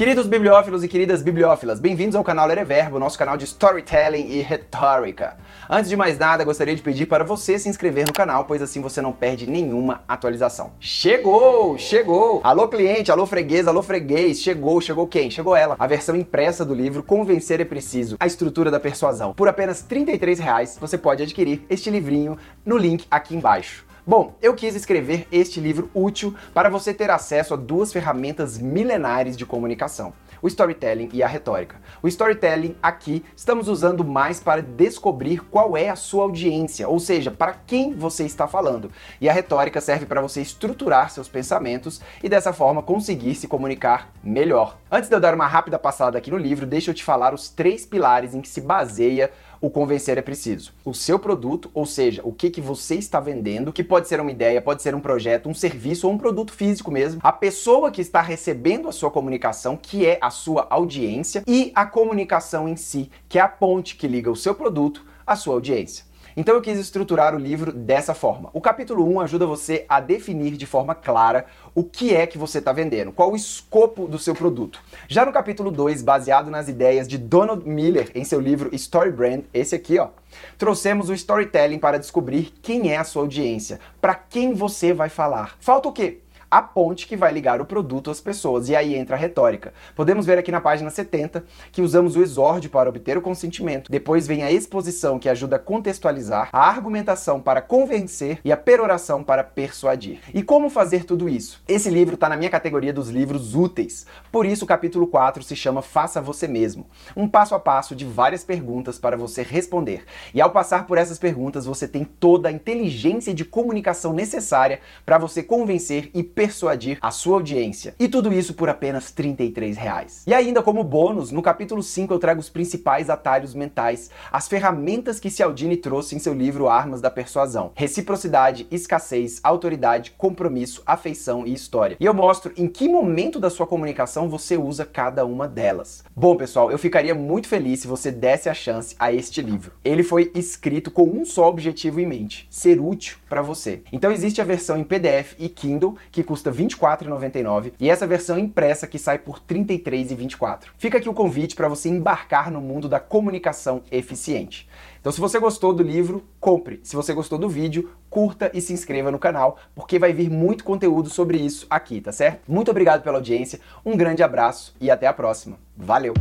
Queridos bibliófilos e queridas bibliófilas, bem-vindos ao canal Ereverbo, nosso canal de storytelling e retórica. Antes de mais nada, gostaria de pedir para você se inscrever no canal, pois assim você não perde nenhuma atualização. Chegou! Chegou! Alô cliente, alô freguês, alô freguês, chegou, chegou quem? Chegou ela. A versão impressa do livro Convencer é Preciso, a estrutura da persuasão. Por apenas R$ 33,00 você pode adquirir este livrinho no link aqui embaixo. Bom, eu quis escrever este livro útil para você ter acesso a duas ferramentas milenares de comunicação o storytelling e a retórica. O storytelling aqui estamos usando mais para descobrir qual é a sua audiência, ou seja, para quem você está falando. E a retórica serve para você estruturar seus pensamentos e dessa forma conseguir se comunicar melhor. Antes de eu dar uma rápida passada aqui no livro, deixa eu te falar os três pilares em que se baseia o convencer é preciso. O seu produto, ou seja, o que, que você está vendendo, que pode ser uma ideia, pode ser um projeto, um serviço ou um produto físico mesmo. A pessoa que está recebendo a sua comunicação, que é a sua audiência, e a comunicação em si, que é a ponte que liga o seu produto à sua audiência. Então eu quis estruturar o livro dessa forma. O capítulo 1 ajuda você a definir de forma clara o que é que você está vendendo, qual o escopo do seu produto. Já no capítulo 2, baseado nas ideias de Donald Miller em seu livro Story Brand, esse aqui, ó, trouxemos o storytelling para descobrir quem é a sua audiência, para quem você vai falar. Falta o quê? A ponte que vai ligar o produto às pessoas. E aí entra a retórica. Podemos ver aqui na página 70 que usamos o exórdio para obter o consentimento, depois vem a exposição que ajuda a contextualizar, a argumentação para convencer e a peroração para persuadir. E como fazer tudo isso? Esse livro está na minha categoria dos livros úteis. Por isso o capítulo 4 se chama Faça Você Mesmo. Um passo a passo de várias perguntas para você responder. E ao passar por essas perguntas, você tem toda a inteligência de comunicação necessária para você convencer e persuadir a sua audiência. E tudo isso por apenas R$ reais. E ainda como bônus, no capítulo 5 eu trago os principais atalhos mentais, as ferramentas que Cialdini trouxe em seu livro Armas da Persuasão. Reciprocidade, escassez, autoridade, compromisso, afeição e história. E eu mostro em que momento da sua comunicação você usa cada uma delas. Bom, pessoal, eu ficaria muito feliz se você desse a chance a este livro. Ele foi escrito com um só objetivo em mente: ser útil para você. Então existe a versão em PDF e Kindle que custa R$ 24,99 e essa versão impressa que sai por R$ 33,24. Fica aqui o convite para você embarcar no mundo da comunicação eficiente. Então, se você gostou do livro, compre. Se você gostou do vídeo, curta e se inscreva no canal, porque vai vir muito conteúdo sobre isso aqui, tá certo? Muito obrigado pela audiência, um grande abraço e até a próxima. Valeu!